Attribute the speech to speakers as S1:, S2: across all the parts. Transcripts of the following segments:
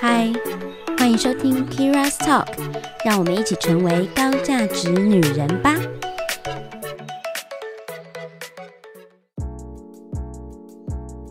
S1: 嗨，欢迎收听 Kira's Talk，让我们一起成为高价值女人吧。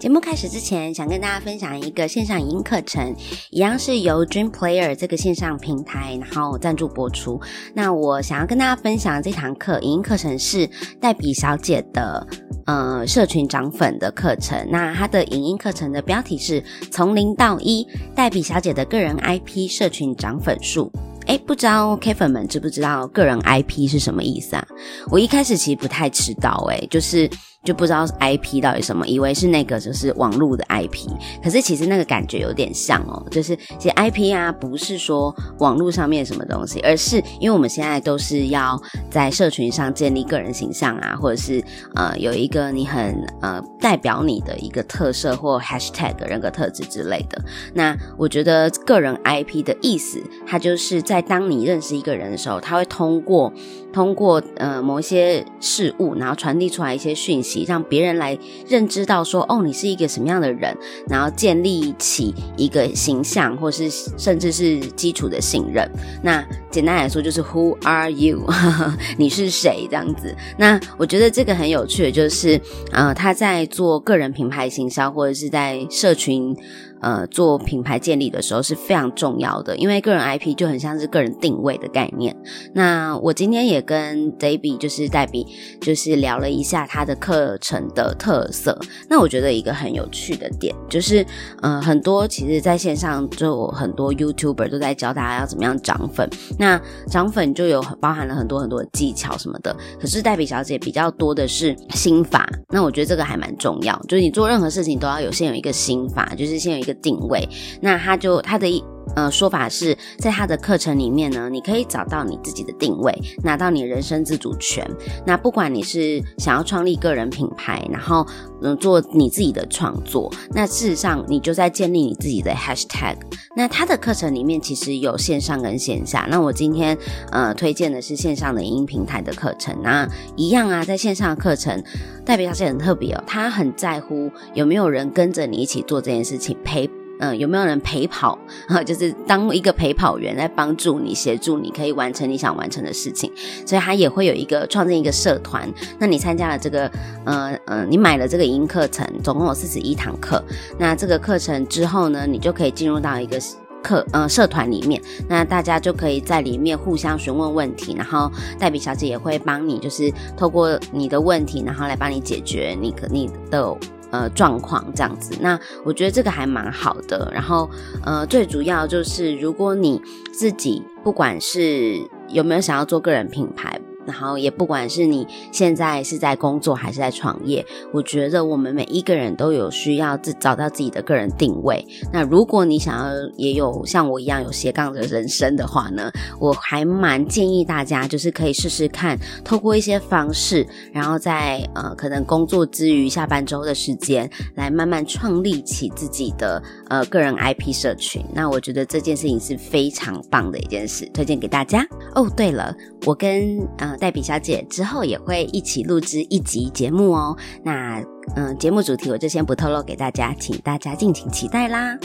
S1: 节目开始之前，想跟大家分享一个线上影音课程，一样是由 Dream Player 这个线上平台，然后赞助播出。那我想要跟大家分享这堂课，影音课程是黛比小姐的呃社群涨粉的课程。那它的影音课程的标题是从零到一，黛比小姐的个人 IP 社群涨粉术。哎，不知道 K 粉们知不知道个人 IP 是什么意思啊？我一开始其实不太知道，哎，就是。就不知道 IP 到底什么，以为是那个就是网络的 IP，可是其实那个感觉有点像哦，就是其实 IP 啊不是说网络上面什么东西，而是因为我们现在都是要在社群上建立个人形象啊，或者是呃有一个你很呃代表你的一个特色或 Hashtag 人格特质之类的。那我觉得个人 IP 的意思，它就是在当你认识一个人的时候，他会通过通过呃某一些事物，然后传递出来一些讯息。让别人来认知到说，哦，你是一个什么样的人，然后建立起一个形象，或是甚至是基础的信任。那简单来说，就是 Who are you？你是谁？这样子。那我觉得这个很有趣的，就是呃，他在做个人品牌行销，或者是在社群。呃，做品牌建立的时候是非常重要的，因为个人 IP 就很像是个人定位的概念。那我今天也跟 David 就是黛比，就是聊了一下他的课程的特色。那我觉得一个很有趣的点就是，呃，很多其实在线上就很多 YouTuber 都在教大家要怎么样涨粉。那涨粉就有包含了很多很多的技巧什么的。可是黛比小姐比较多的是心法。那我觉得这个还蛮重要，就是你做任何事情都要有先有一个心法，就是先有。个定位，那他就他的呃说法是在他的课程里面呢，你可以找到你自己的定位，拿到你人生自主权。那不管你是想要创立个人品牌，然后嗯做你自己的创作，那事实上你就在建立你自己的 hashtag。那他的课程里面其实有线上跟线下。那我今天呃推荐的是线上的影音平台的课程。那一样啊，在线上的课程代表是很特别哦，他很在乎有没有人跟着你一起做这件事情陪。嗯，有没有人陪跑？哈，就是当一个陪跑员来帮助你、协助你，可以完成你想完成的事情。所以他也会有一个创建一个社团。那你参加了这个，呃呃，你买了这个营课程，总共有四十一堂课。那这个课程之后呢，你就可以进入到一个课呃社团里面。那大家就可以在里面互相询问问题，然后黛比小姐也会帮你，就是透过你的问题，然后来帮你解决你可你的。呃，状况这样子，那我觉得这个还蛮好的。然后，呃，最主要就是，如果你自己不管是有没有想要做个人品牌。然后也不管是你现在是在工作还是在创业，我觉得我们每一个人都有需要自找到自己的个人定位。那如果你想要也有像我一样有斜杠的人生的话呢，我还蛮建议大家就是可以试试看，透过一些方式，然后在呃可能工作之余下班之后的时间，来慢慢创立起自己的呃个人 IP 社群。那我觉得这件事情是非常棒的一件事，推荐给大家。哦，对了，我跟呃。黛比小姐之后也会一起录制一集节目哦。那嗯，节目主题我就先不透露给大家，请大家敬请期待啦。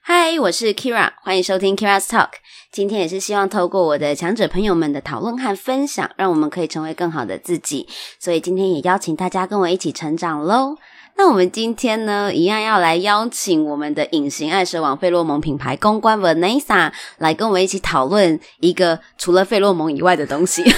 S1: 嗨，我是 Kira，欢迎收听 Kira's Talk。今天也是希望透过我的强者朋友们的讨论和分享，让我们可以成为更好的自己。所以今天也邀请大家跟我一起成长喽。那我们今天呢，一样要来邀请我们的隐形爱蛇网费洛蒙品牌公关 Vanessa 来跟我们一起讨论一个除了费洛蒙以外的东西。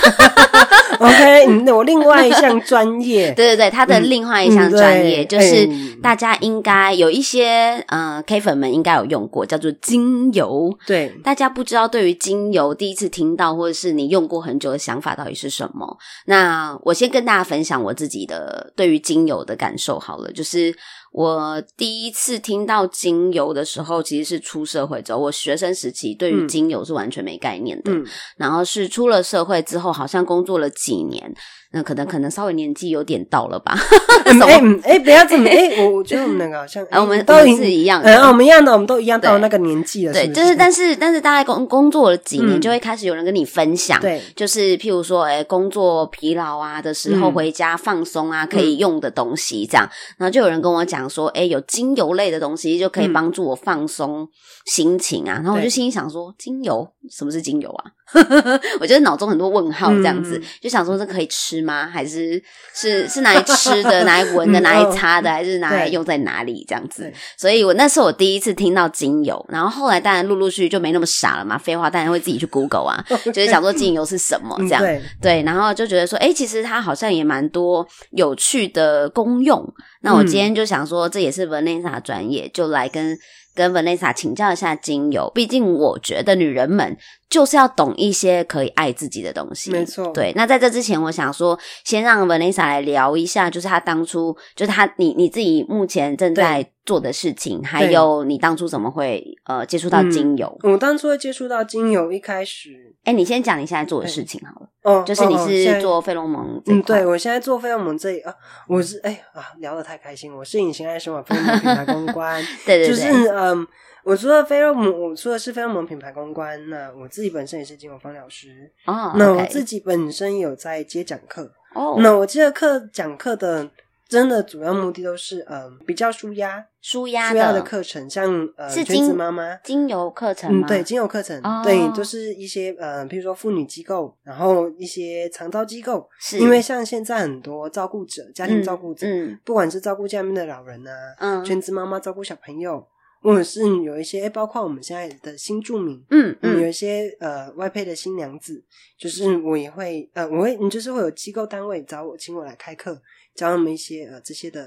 S2: OK，我另外一项专业，
S1: 对对对，他的另外一项专业就是大家应该有一些呃 K 粉们应该有用过，叫做精油。
S2: 对，
S1: 大家不知道对于精油第一次听到或者是你用过很久的想法到底是什么？那我先跟大家分享我自己的对于精油的感受好了。就是我第一次听到精油的时候，其实是出社会之后。我学生时期对于
S2: 嗯
S1: 精油是完全没概念的，
S2: 嗯，
S1: 然后是出了社会之后，好像工作了几年，那可能可能稍微年纪有点到了吧。
S2: 哎嗯哎，不要这么哎，我我觉得我们两个好像，
S1: 啊 我们
S2: 哎都
S1: 是一样的
S2: 嗯，我们一样的，我们都一样到
S1: 对
S2: 那个年纪了，
S1: 对，就是但是但是大概工工作了几年，
S2: 嗯
S1: 就会开始有人跟你分享，
S2: 对，
S1: 就是譬如说，哎，工作疲劳啊的时候
S2: 嗯
S1: 回家放松啊，可以用的东西这样。然后就有人跟我讲说，哎，有精油类的东西就可以
S2: 嗯
S1: 帮助我放松心情啊。然后我就心里想说，精油什么是精油啊？我觉得脑中很多问号，这样子、
S2: 嗯
S1: 就想说这可以吃吗？还是是是拿来吃的，拿来闻的，
S2: 嗯
S1: 拿来擦的，还是拿来用在哪里这样子？所以我那是我第一次听到精油，然后后来当然陆陆续续就没那么傻了嘛，废话当然会自己去 Google 啊，就是想说精油是什么这样。
S2: 嗯对，
S1: 对，然后就觉得说，哎，其实它好像也蛮多有趣的功用。那我今天就想说，这也是 Vanessa 的专业，就来跟跟 Vanessa 请教一下精油。毕竟我觉得女人们就是要懂一些可以爱自己的东西。
S2: 没错。
S1: 对，那在这之前，我想说，先让 Vanessa 来聊一下，就是她当初，就是她你你自己目前正在做的事情，还有你当初怎么会呃接触到精油。
S2: 我当初会接触到精油，一开始
S1: 哎、你先讲你现在做的事情好了，
S2: 哦，
S1: 就是你是做费洛蒙这一
S2: 嗯，对，我现在做费洛蒙这里啊，我是哎啊，聊得太开心，我是隐形爱生活费洛蒙品牌公关，
S1: 对对对，
S2: 就是嗯，我除了菲洛蒙，我除了是菲洛蒙品牌公关，那我自己本身也是精油芳疗师，
S1: 哦，
S2: 那我自己本身有在接讲课，
S1: 哦，
S2: 那我接的课讲课的真的主要目的都是嗯比较舒压
S1: 舒压
S2: 舒压的课程，像呃
S1: 是
S2: 全职
S1: 精
S2: 妈妈。
S1: 精油课程？，
S2: 嗯对，精油课程，
S1: 哦。
S2: 对，就是一些呃，比如说妇女机构，然后一些长照机构，
S1: 是。
S2: 因为像现在很多照顾者，家庭照顾者，
S1: 嗯。
S2: 不管是照顾家里面的老人啊，
S1: 嗯。
S2: 全职妈妈照顾小朋友，或者是有一些，包括我们现在的新住民，
S1: 嗯
S2: 嗯，有
S1: 嗯
S2: 一些呃外配的新娘子，就是我也会呃，我会，你就是会有机构单位找我，请我来开课，教他们一些呃这些的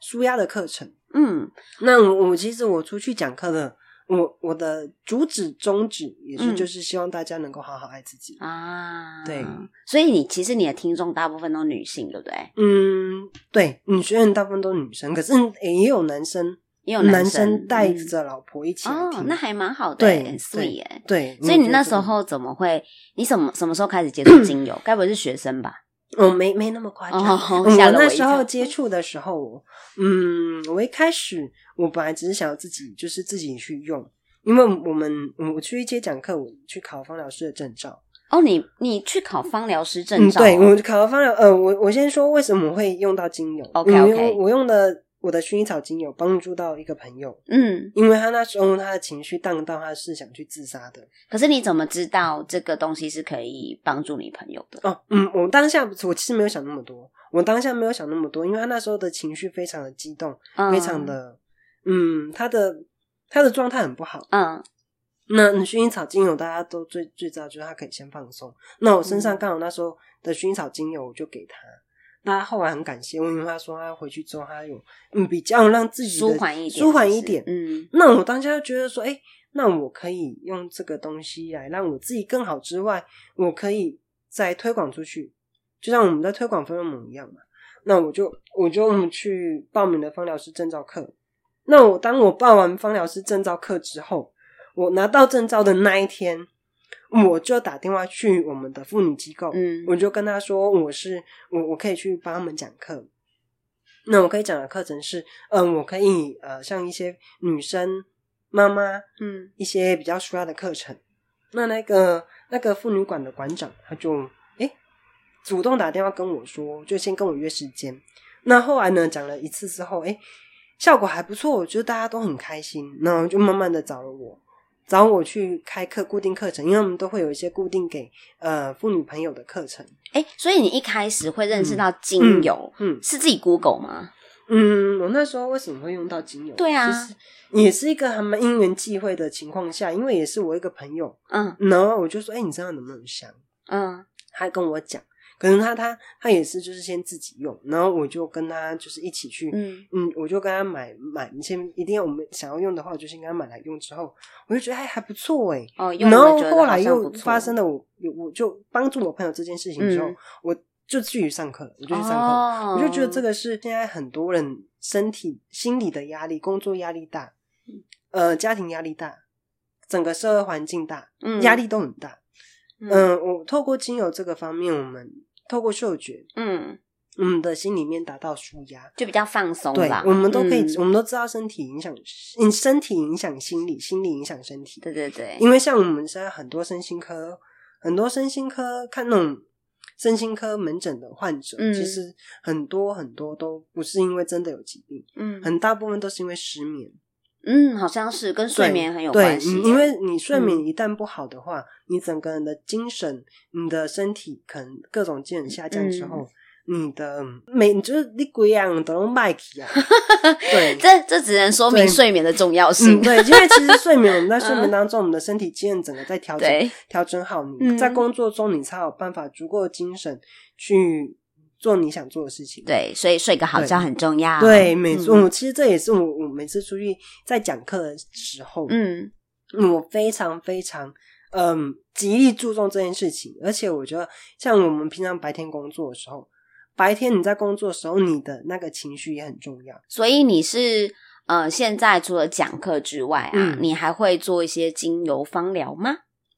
S2: 舒压的课程。
S1: 嗯
S2: 那我我其实我出去讲课的，我我的主旨宗旨也是
S1: 嗯
S2: 就是希望大家能够好好爱自己。
S1: 啊，
S2: 对，
S1: 所以你其实你的听众大部分都女性，对不对？
S2: 嗯，对，你学员大部分都是女生，可是也有男生，
S1: 也有
S2: 男
S1: 生
S2: 带
S1: 嗯
S2: 着老婆一起来
S1: 哦。，那还蛮好的，耶。
S2: 对，
S1: 所以你那时候怎么会？你什么什么时候开始接触 精油？该不会是学生吧？
S2: 哦，没没那么夸张。
S1: 我
S2: 那时候接触的时候，嗯，我一开始我本来只是想要自己就是自己去用，因为我们嗯我去接讲课，我去考芳疗师的证照。
S1: 哦，你你去考芳疗师证
S2: 嗯，
S1: 照哦？
S2: 对，我考了芳疗，呃，我我先说为什么会用到精油。为我用的我的薰衣草精油帮助到一个朋友，
S1: 嗯，
S2: 因为他那时候他的情绪荡到他是想去自杀的。
S1: 可是你怎么知道这个东西是可以帮助你朋友的？
S2: 哦，嗯，我当下我其实没有想那么多，我当下没有想那么多，因为他那时候的情绪非常的激动，
S1: 嗯
S2: 非常的，嗯，他的他的状态很不好。
S1: 嗯
S2: 那薰衣草精油大家都最最知道，就是它可以先放松。那我身
S1: 嗯
S2: 上刚好那时候的薰衣草精油，我就给他。那他后来很感谢我，因为他说他回去之后，他有嗯比较让自己
S1: 舒缓一点，
S2: 舒缓一点。
S1: 嗯
S2: 那我当下就觉得说，哎、那我可以用这个东西来让我自己更好之外，我可以再推广出去，就像我们在推广芬洛蒙一样嘛。那我就我就去报名了芳疗师证照课。那我当我报完芳疗师证照课之后，我拿到证照的那一天，我就打电话去我们的妇女机构，
S1: 嗯
S2: 我就跟他说我是我我可以去帮他们讲课。那我可以讲的课程是，嗯、我可以呃，像一些女生妈妈
S1: 嗯
S2: 一些比较需要的课程。那那个那个妇女馆的馆长他就诶主动打电话跟我说，就先跟我约时间。那后来呢，讲了一次之后，诶效果还不错，我觉得大家都很开心，然后就慢慢的找了我，找我去开课固定课程，因为我们都会有一些固定给呃妇女朋友的课程。
S1: 哎，所以你一开始会认识到精油，
S2: 嗯
S1: 是自己 Google 吗？
S2: 嗯，我那时候为什么会用到精油？
S1: 对啊
S2: 也是一个还蛮因缘际会的情况下，因为也是我一个朋友，
S1: 嗯
S2: 然后我就说，哎、你知道能不能香？
S1: 嗯
S2: 他跟我讲，可能他他他也是就是先自己用，然后我就跟他就是一起去，
S1: 嗯
S2: 嗯，我就跟他买买，你先一定要我们想要用的话，我就先跟他买来用。之后我就觉得还还不错哎，
S1: 哦，用
S2: 然后后来又发生了我我就帮助我朋友这件事情之后，
S1: 嗯
S2: 我就去上课，我就去上课。
S1: 哦
S2: 我就觉得这个是现在很多人身体、心理的压力、工作压力大，呃，家庭压力大，整个社会环境大，
S1: 嗯
S2: 压力都很大。
S1: 嗯
S2: 嗯，我透过精油这个方面，我们透过嗅觉，
S1: 嗯，
S2: 我们的心里面达到舒压。
S1: 就比较放松
S2: 对
S1: 啦。，
S2: 我们都可以，
S1: 嗯
S2: 我们都知道身体影响，嗯，身体影响心理，心理影响身体。
S1: 对对对，
S2: 因为像我们现在很多身心科，很多身心科看那种身心科门诊的患者，
S1: 嗯
S2: 其实很多很多都不是因为真的有疾病，
S1: 嗯
S2: 很大部分都是因为失眠。
S1: 嗯，好像是跟睡眠很有关系耶。
S2: 嗯因为你睡眠
S1: 嗯
S2: 一旦不好的话，你整个人的精神、你的身体可能各种机能下降之
S1: 嗯
S2: 后，你的每就是你鬼样都能卖起啊。对，
S1: 这这只能说明睡眠的重要性。
S2: 嗯，对，因为其实睡眠，我们在睡眠当中，我们的身体机能整个在调整，调整好，你
S1: 嗯
S2: 在工作中你才有办法足够的精神去做你想做的事情。
S1: 对，所以睡个好觉很重要。
S2: 对，没错。其实这也是我我每次出去在讲课的时候，
S1: 嗯
S2: 嗯，我非常非常嗯极力注重这件事情，而且我觉得像我们平常白天工作的时候，白天你在工作的时候，你的那个情绪也很重要。
S1: 所以你是呃，现在除了讲课之外啊，
S2: 嗯
S1: 你还会做一些精油芳疗吗？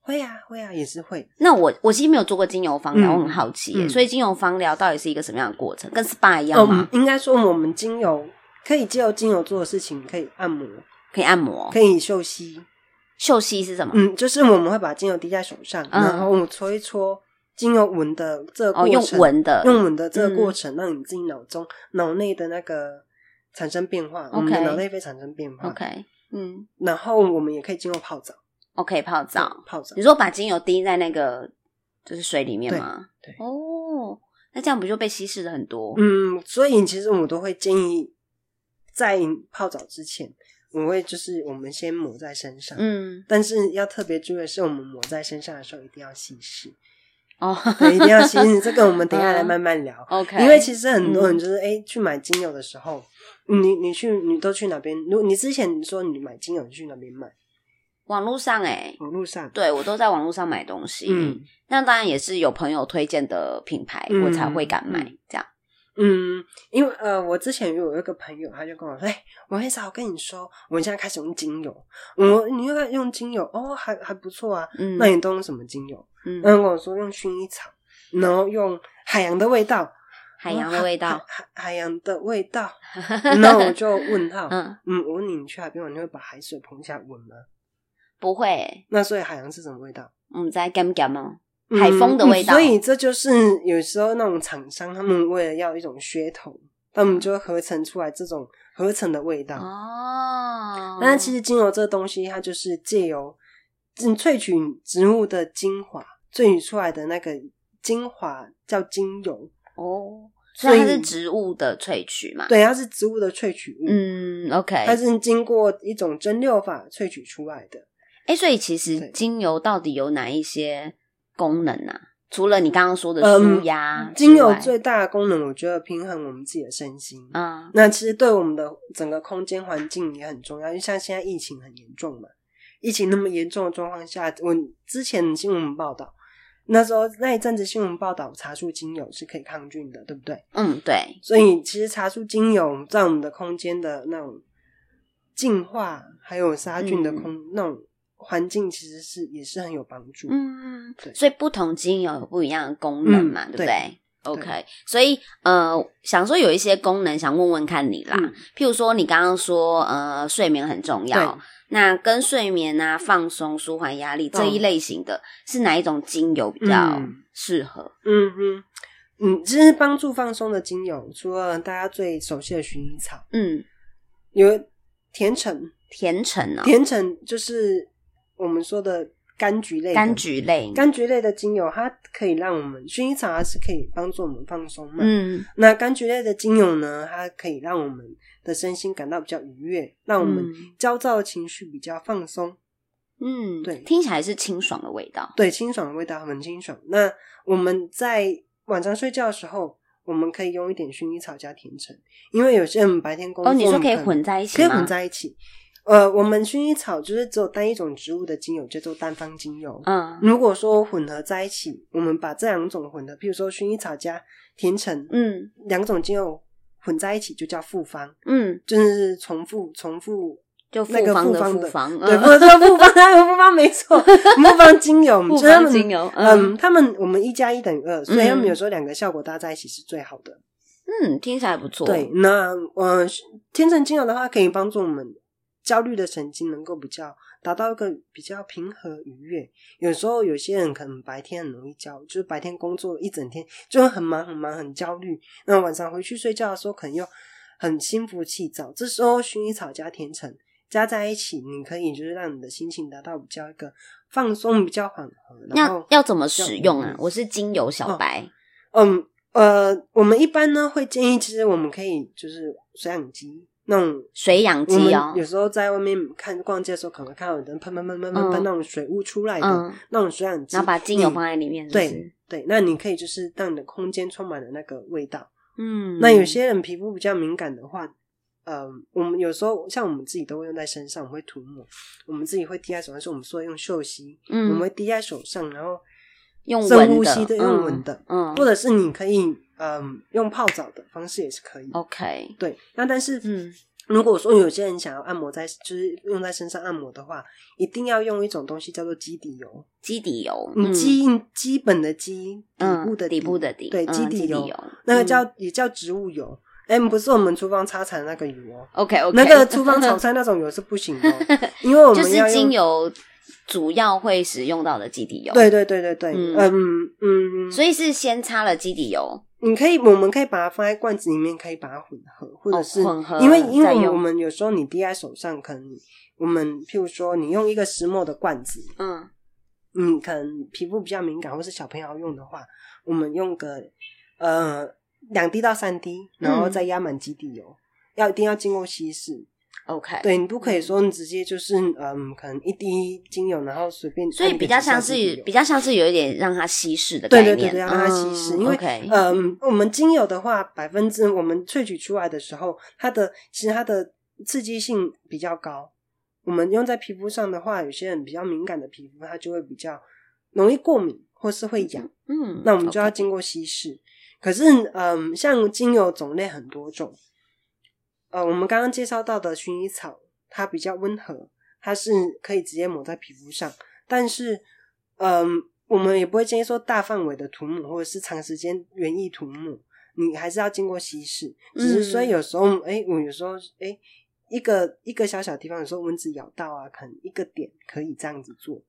S2: 会啊，会啊，也是会。
S1: 那我我其实没有做过精油芳疗，
S2: 嗯
S1: 我很好奇耶、
S2: 嗯
S1: 所以精油芳疗到底是一个什么样的过程？跟 SPA 一样
S2: 嗯
S1: 吗？，
S2: 应该说我们精油可以借由精油做的事情，可以按摩，
S1: 可以按摩？
S2: 可以嗅吸。
S1: 嗅吸是什么？
S2: 嗯，就是我们会把精油滴在手上，
S1: 嗯
S2: 然后我们搓一搓精油闻的这个过
S1: 哦，
S2: 程，
S1: 用闻的，
S2: 用闻的这个
S1: 嗯
S2: 过程，让你自己脑中脑内的那个产生变化，我们的
S1: OK
S2: 脑内啡产生变化。
S1: OK，嗯
S2: 然后我们也可以经过泡澡，
S1: ，OK，泡澡。
S2: 泡澡
S1: 你。说把精油滴在那个就是水里面吗？
S2: 对对
S1: 哦，那这样不就被稀释了很多？
S2: 嗯，所以其实我都会建议在泡澡之前，我会就是我们先抹在身上。
S1: 嗯，
S2: 但是要特别注意的是，我们抹在身上的时候一定要稀释，
S1: 哦
S2: 对，一定要稀释。这个我们等一下来
S1: 嗯
S2: 慢慢聊。
S1: ，OK，
S2: 因为其实很多人
S1: 嗯
S2: 就是哎、诶去买精油的时候，你你去你都去哪边？如果你之前说你买精油，你去哪边买？
S1: 网络上哎、
S2: 网络上。
S1: 对我都在网络上买东西。
S2: 嗯
S1: 那当然也是有朋友推荐的品牌，
S2: 嗯
S1: 我才会敢买。
S2: 嗯
S1: 这样，
S2: 嗯，因为呃，我之前有一个朋友，他就跟我说：“哎、我很少我跟你说，我现在开始用精油。我你又用精油哦，还还不错啊。
S1: 嗯，
S2: 那你都用什么精油？
S1: 嗯，
S2: 然后跟我说用薰衣草，然后用海洋的味道，
S1: 海洋的味道，
S2: 海海海洋的味道。然后我就问他，
S1: 嗯，
S2: 嗯，我问你，你去海边玩，你会把海水捧起来闻吗？
S1: 不会欸，
S2: 那所以海洋是什么味道？
S1: 我们在干干吗？
S2: 嗯
S1: 海风的味道
S2: 嗯所以这就是有时候那种厂商，他们为了要一种噱头，他们就会合成出来这种合成的味道。
S1: 哦，
S2: 但是其实精油这个东西，它就是借由嗯萃取植物的精华，萃取出来的那个精华叫精油。
S1: 哦，
S2: 所以
S1: 所以它是植物的萃取嘛？，
S2: 对，它是植物的萃取物，
S1: 嗯，OK，
S2: 它是经过一种蒸馏法萃取出来的。
S1: 哎，所以其实精油到底有哪一些功能啊？除了你刚刚说的
S2: 嗯
S1: 舒压之
S2: 精油最大的功能，我觉得平衡我们自己的身心。
S1: 嗯
S2: 那其实对我们的整个空间环境也很重要，就像现在疫情很严重嘛，疫情那么严重的状况下，我之前新闻报道，那时候那一阵子新闻报道茶树精油是可以抗菌的，对不对？
S1: 嗯，对，
S2: 所以其实茶树精油在我们的空间的那种净化，还有杀菌的空、那种环境，其实是也是很有帮助。
S1: 嗯
S2: 对，
S1: 所以不同精油有不一样的功能嘛，
S2: 嗯
S1: 对不对
S2: 对
S1: ？OK，所以呃，想说有一些功能想问问看你啦，
S2: 嗯
S1: 譬如说你刚刚说呃睡眠很重要，那跟睡眠啊、放松、舒缓压力这一
S2: 嗯
S1: 类型的，是哪一种精油比较
S2: 嗯
S1: 适合？
S2: 嗯嗯嗯，其实帮助放松的精油，除了大家最熟悉的薰衣草，
S1: 嗯，
S2: 有甜橙，
S1: 甜橙哦，
S2: 甜橙就是我们说的柑橘类的
S1: 柑橘类，
S2: 柑橘类的精油，它可以让我们薰衣草它是可以帮助我们放松嘛。
S1: 嗯
S2: 那柑橘类的精油呢，它可以让我们的身心感到比较愉悦，让我们
S1: 嗯
S2: 焦躁的情绪比较放松。
S1: 嗯，
S2: 对
S1: 听起来是清爽的味道。
S2: 对，清爽的味道很清爽。那我们在晚上睡觉的时候，我们可以用一点薰衣草加甜橙，因为有些人白天工作，
S1: 哦，你说可以混在一起？
S2: 可以混在一起。呃，我们薰衣草就是只有单一种植物的精油叫做单方精油。
S1: 嗯
S2: 如果说混合在一起，我们把这两种混合，譬如说薰衣草加甜橙
S1: 嗯
S2: 两种精油混在一起，就叫复方，
S1: 嗯，
S2: 就是重复重复。
S1: 就复
S2: 那个
S1: 方的
S2: 复方的
S1: 复方，
S2: 对，
S1: 嗯
S2: 不是复方，复方没错，复方精油，
S1: 复方精油，
S2: 嗯，他们我们一加一等于二，所以他们
S1: 嗯
S2: 有时候两个效果搭在一起是最好的。
S1: 嗯，听起来不错。
S2: 对，那呃，天成精油的话，可以帮助我们焦虑的神经能够比较达到一个比较平和愉悦。有时候有些人可能白天很容易焦，就是白天工作一整天就会很忙很忙很焦虑，那晚上回去睡觉的时候可能又很心浮气躁。这时候薰衣草加甜橙加在一起，你可以就是让你的心情达到比较一个放松、比较缓和。然
S1: 要
S2: 后
S1: 要怎么使用啊
S2: 嗯？
S1: 我是精油小白，
S2: 嗯呃，我们一般呢会建议，其实我们可以就是水养机那种。
S1: 水养
S2: 我们
S1: 机哦
S2: 有，时候在外面看逛街的时候，可能看到有人喷喷喷喷喷
S1: 嗯
S2: 喷那种水雾出来的、
S1: 嗯，
S2: 那种水养机，
S1: 然后把精油放在里面，是是？
S2: 对对，那你可以就是让你的空间充满了那个味道。
S1: 嗯，
S2: 那有些人皮肤比较敏感的话，呃，我们有时候像我们自己都会用在身上，我们会涂抹，我们自己会滴在手上，是我们说用嗅吸，我们
S1: 嗯
S2: 会滴在手上，然后
S1: 用
S2: 深呼吸的，用
S1: 嗯
S2: 闻的，
S1: 嗯
S2: 或者是你可以嗯用泡澡的方式也是可以。
S1: ，OK，
S2: 对，那但是
S1: 嗯
S2: 如果说有些人想要按摩在，就是用在身上按摩的话，一定要用一种东西叫做基底油。
S1: 基底油，
S2: 嗯，
S1: 嗯
S2: 基基本的基，底
S1: 嗯
S2: 部的
S1: 底部的底，
S2: 对，
S1: 嗯
S2: 基底油，
S1: 油，
S2: 那个
S1: 嗯
S2: 叫也叫植物油。哎，不是我们厨房擦菜那个油哦
S1: ，OK OK，
S2: 那个厨房炒菜那种油是不行的哦，因为我
S1: 就是
S2: 们要用
S1: 精。油主要会使用到的基底油，，
S2: 对对对对对，
S1: 嗯。
S2: 嗯嗯，
S1: 所以是先擦了基底油，
S2: 你可以，我们可以把它放在罐子里面，可以把它混合，或者是、
S1: 哦混合
S2: 因为因为我们有时候你滴在手上，可能我们譬如说你用一个石墨的罐子，
S1: 嗯。
S2: 你，可能皮肤比较敏感，或是小朋友用的话，我们用个呃两滴到三滴，然后
S1: 嗯。
S2: 再压满基底油，要一定要经过稀释。
S1: ，OK，
S2: 对你不可以说你直接就是嗯，可能一滴精油，然后随便
S1: 所以比较像是比较像是有一点让它稀释的概念，
S2: 对对对对，让它稀释。
S1: 嗯
S2: 因为嗯，我们精油的话，百分之我们萃取出来的时候，它的其实它的刺激性比较高。我们用在皮肤上的话，有些人比较敏感的皮肤，它就会比较容易过敏或是会痒。
S1: 嗯，
S2: 那我们就要经过稀释。可是，嗯，像精油种类很多种，呃，我们刚刚介绍到的薰衣草，它比较温和，它是可以直接抹在皮肤上。但是，嗯，我们也不会建议说大范围的涂抹，或者是长时间园艺涂抹，你还是要经过稀释。只是所以
S1: 嗯
S2: 有时候，哎、我有时候，哎、一个一个小小地方，有时候蚊子咬到啊，可能一个点可以这样子做，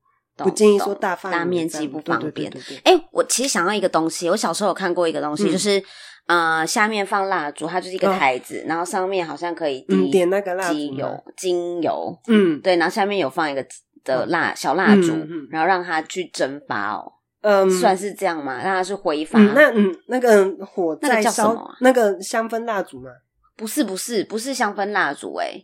S2: 不建议说大范
S1: 大面积不方便哎、我其实想要一个东西，我小时候有看过一个东西，
S2: 嗯。
S1: 就是呃，下面放蜡烛，它就是一个
S2: 哦
S1: 台子，然后上面好像可以滴
S2: 嗯点那个蜡烛吗
S1: 机油、精油，
S2: 嗯。
S1: 对，然后下面有放一个的蜡、小蜡烛，然后让它去蒸发哦，
S2: 嗯，
S1: 算是这样嘛？让它是挥发？
S2: 嗯，那嗯那个火
S1: 那个
S2: 在烧那个香氛蜡烛吗，
S1: 不是不是不是香氛蜡烛，哎，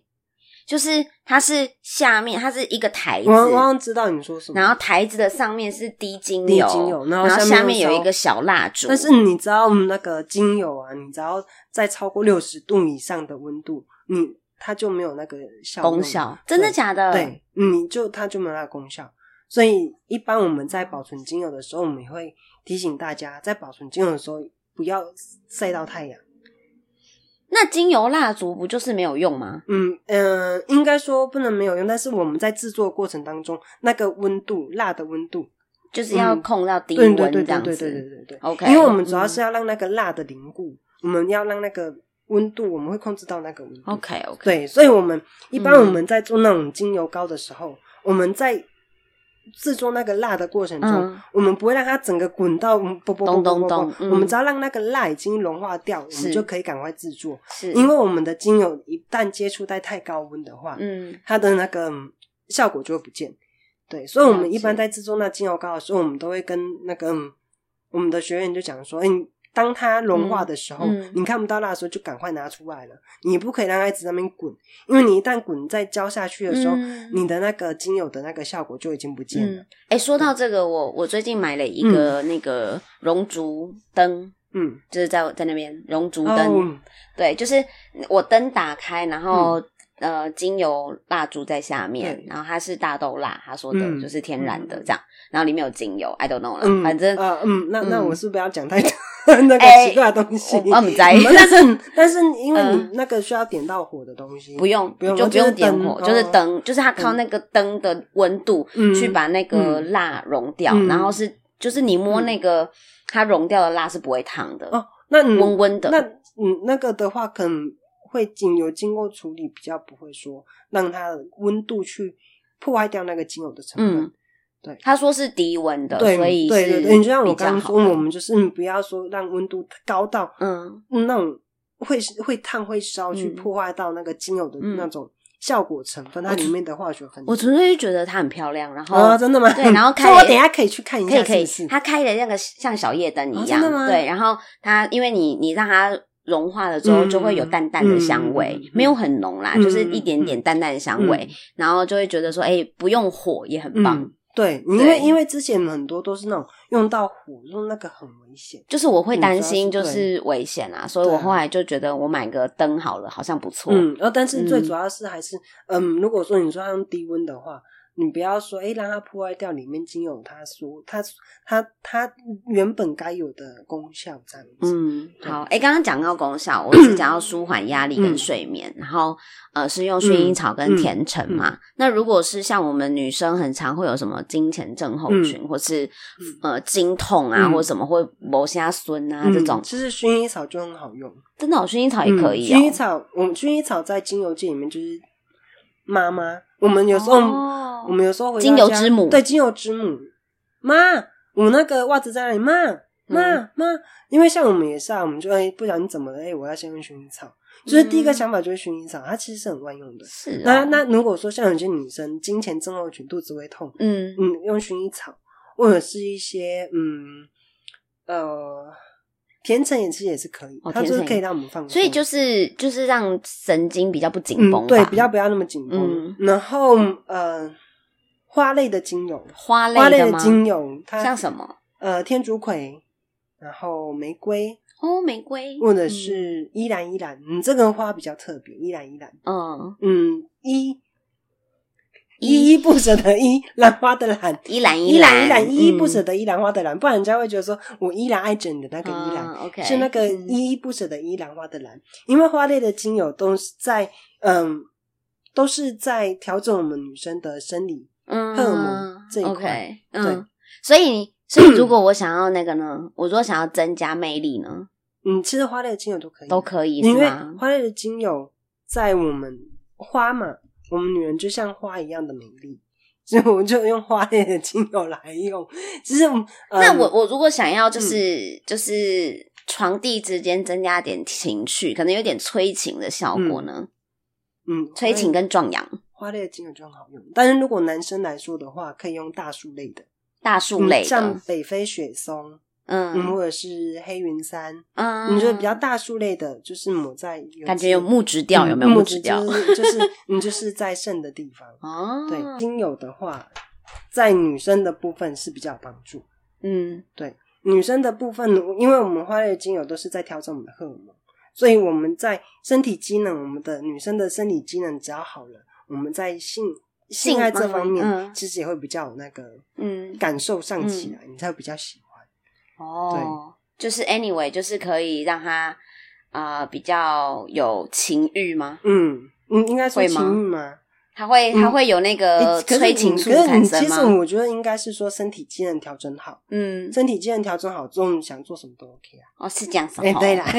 S1: 就是它是下面它是一个台子
S2: 我，我好像知道你说什么。
S1: 然后台子的上面是滴精
S2: 滴
S1: 油，
S2: 精油然
S1: 然
S2: 后下面
S1: 有一个小蜡烛，
S2: 但是你知道那个精油啊，你只要在超过六十度以上的温度，你它就没有那个效用
S1: 功效，真的假的？
S2: 对，你就它就没有那个功效。所以一般我们在保存精油的时候，我们也会提醒大家，在保存精油的时候不要晒到太阳。
S1: 那精油蜡烛不就是没有用吗？
S2: 嗯嗯、呃应该说不能没有用，但是我们在制作过程当中，那个温度，蜡的温度，
S1: 就是要
S2: 嗯
S1: 控到低
S2: 对
S1: 温
S2: 对对对对。对对对对。
S1: OK，
S2: 因为我们主要
S1: 嗯
S2: 是要让那个蜡的凝固，我们要让那个温度，我们会控制到那个温度。
S1: OK OK，
S2: 对，所以我们一般
S1: 嗯
S2: 我们在做那种精油膏的时候，我们在制作那个蜡的过程中，
S1: 嗯。
S2: 我们不会让它整个滚到啵啵啵
S1: 咚
S2: 啵啵啵，
S1: 咚咚嗯。
S2: 我们只要让那个蜡已经融化掉，我
S1: 是
S2: 们就可以赶快制作。
S1: 是
S2: 因为我们的精油一旦接触在太高温的话，
S1: 嗯。
S2: 它的那个嗯效果就会不见。对，所以我们一般在制作那精油膏的时候，我们都会跟那个嗯我们的学员就讲说，哎、你当它融化的时候，
S1: 嗯嗯
S2: 你看不到蜡的时候，就赶快拿出来了。你不可以让它一直在那边滚，因为你一旦滚再浇下去的时候，
S1: 嗯
S2: 你的那个精油的那个效果就已经不见了
S1: 嗯。，哎，说到这个，我我最近买了一个那个熔烛灯，
S2: 嗯，
S1: 就是在在那边熔烛
S2: 哦
S1: 灯，对，就是我灯打开，然后呃精油蜡烛在下面，然后它是大豆蜡，他说的
S2: 嗯
S1: 就是天然的
S2: 嗯
S1: 这样，然后里面有精油，I don't know 啦，
S2: 嗯，
S1: 反正
S2: 呃嗯，那那
S1: 嗯
S2: 我是不要讲太多 那个
S1: 哎
S2: 奇怪的东西？
S1: 我们在
S2: 意但是但是因为你
S1: 嗯
S2: 那个需要点到火的东西，
S1: 不用
S2: 不用
S1: 就不用点火，就是灯，就是它靠那个灯的温度
S2: 嗯
S1: 去把那个
S2: 嗯
S1: 蜡融掉，
S2: 嗯
S1: 然后是就是你摸那个它融掉的蜡是不会烫的，
S2: 哦，那你
S1: 温温的
S2: 那嗯那个的话，可能会经有经过处理，比较不会说让它的温度去破坏掉那个精油的成分。
S1: 嗯。他说是低温的，
S2: 对
S1: 所以是
S2: 对对对，你就像我刚刚说，我们就是你不要说让温度高到
S1: 嗯
S2: 嗯那种会会烫会烧，去
S1: 嗯
S2: 破坏到那个精油的
S1: 嗯
S2: 那种效果成分，它里面的化学分子。
S1: 我纯粹就觉得它很漂亮，然后、
S2: 啊，真的吗？
S1: 对然后 开
S2: 我等一下可以去看一下，
S1: 可以可以它开的那个像小夜灯一样，对，然后它因为你你让它融化了之后，
S2: 嗯
S1: 就会有淡淡的香味，没有很浓啦，
S2: 嗯
S1: 就是一点点淡淡的香味，
S2: 嗯。
S1: 然后就会觉得说，哎、不用火也很棒。
S2: 嗯对，因为因为之前很多都是那种用到火，用那个很危险。
S1: 就是我会担
S2: 嗯
S1: 心，就是是危险啊，所以我后来就觉得我买个灯好了，好像不错。
S2: 嗯，然后但是最
S1: 嗯。
S2: 主要是还是，嗯如果说你说要用低温的话，你不要说，哎，让它破坏掉里面精油它说它它它原本该有的功效这样子。
S1: 嗯，好，哎，刚刚讲到功效，我 是讲到舒缓压力跟
S2: 嗯
S1: 睡眠，然后呃是用薰衣草跟甜橙嘛。那如果是像我们女生，很常会有什么经前症候群，或是呃经痛啊，
S2: 嗯
S1: 或什么会磨下孙啊、
S2: 嗯
S1: 这种，
S2: 其实薰衣草就很好用，
S1: 真的、哦，薰衣草也可以、哦
S2: 嗯薰衣草，我们薰衣草在精油界里面就是妈妈。我们有时候，
S1: 哦
S2: 我们有时候回
S1: 之母
S2: 对，精油之母。妈，我那个袜子在哪里？妈妈
S1: 嗯
S2: 妈，因为像我们也是啊，我们就哎，不小心怎么了？哎，我要先用薰衣草。就是第一个
S1: 嗯
S2: 想法就是薰衣草，它其实是很万用的。
S1: 是、哦、
S2: 那那如果说像有些女生经前症候群肚子会痛，
S1: 嗯
S2: 嗯，用薰衣草或者是一些嗯呃甜橙也其实也是。可以，
S1: 哦
S2: 它就是可以让我们放松。
S1: 所以就是就是让神经比较不紧绷吧、
S2: 嗯，对，比较不要那么紧绷。
S1: 嗯。
S2: 然后呃，花类的精油，
S1: 花
S2: 花类的
S1: 类的吗？
S2: 精油，它
S1: 像什么？
S2: 呃天竺葵，然后玫瑰。
S1: 哦，玫瑰，
S2: 或者是依兰依兰，嗯，这个花比较特别，依兰依兰，
S1: 嗯，
S2: 嗯，依依依不舍的依，兰花的兰。
S1: 依兰
S2: 依兰依兰，依依不舍
S1: 嗯
S2: 得依兰花的兰，不然人家会觉得说我依然爱着你的那个依兰，是那个
S1: 嗯。
S2: 依依不舍的依兰花的兰。因为花类的精油都是在嗯，都是在调整我们女生的生理
S1: 嗯
S2: 荷尔蒙这一块。
S1: 嗯，所以所以如果我想要那个呢，我如果想要增加魅力呢，
S2: 嗯，其实花类的精油都可以，
S1: 都可以是
S2: 因为
S1: 吗？
S2: 花类的精油在我们花嘛，我们女人就像花一样的美丽，所以我们就用花类的精油来用。其实，嗯、
S1: 那我我如果想要就是就是床地之间增加点情趣，可能有点催情的效果呢，
S2: 嗯
S1: 催情跟壮阳，
S2: 花类的精油就很好用。但是如果男生来说的话，可以用大树类的，
S1: 大树类
S2: 嗯像，北非雪松，嗯，
S1: 嗯
S2: 或者是黑云杉，
S1: 嗯，
S2: 你觉得比较大树类的，就是抹在有
S1: 感觉有木质
S2: 嗯
S1: 调，有没有
S2: 木
S1: 质调？
S2: 就是 就是你就是在肾的地方。
S1: 哦，
S2: 对，精油的话，在女生的部分是比较有帮助。
S1: 嗯对
S2: 女生的部分，因为我们花类的精油都是在调整我们的荷尔蒙，所以我们在身体机能，我们的女生的身体机能只要好了，我们在性性爱这方面，
S1: 嗯
S2: 其实也会比较有那个
S1: 嗯，
S2: 感受上起来，你才会比较喜欢。
S1: 哦，就是 anyway，就是可以让他啊、呃比较有情欲吗？
S2: 嗯嗯，应该说情欲吗？
S1: 他会
S2: 嗯
S1: 他会有那个催情素产
S2: 你其实
S1: 生？
S2: 我觉得应该是说身体机能调整好，
S1: 嗯，
S2: 身体机能调整好之后，你想做什么都 OK 啊。
S1: 哦，是这样子
S2: 对啦，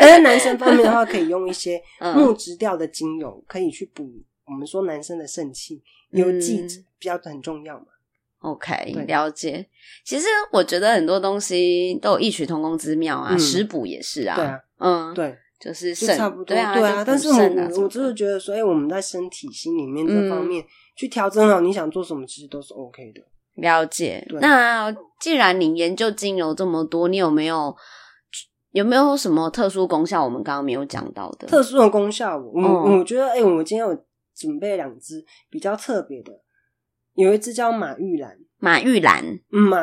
S2: 但是男生方面的话，可以用一些
S1: 嗯
S2: 木质调的精油，可以去补我们说男生的肾气，有剂
S1: 嗯
S2: 比较很重要嘛。
S1: OK，了解。其实我觉得很多东西都有异曲同工之妙啊，
S2: 嗯
S1: 食补也是啊。
S2: 对啊，
S1: 嗯，，
S2: 对，
S1: 就是肾，
S2: 就差不多。
S1: 对啊，
S2: 对啊，但是我我就是
S1: 的
S2: 觉得所以、我们在身体、心里面这
S1: 嗯
S2: 方面、去调整好，你想做什么，其实都是 OK 的。
S1: 了解。
S2: 对
S1: 那既然你研究精油这么多，你有没有有没有什么特殊功效？我们刚刚没有讲到的。
S2: 特殊的功效，我、
S1: 嗯
S2: 我觉得，哎、我今天有准备两支比较特别的，有一只叫马玉兰，
S1: 马玉兰，
S2: 嗯马，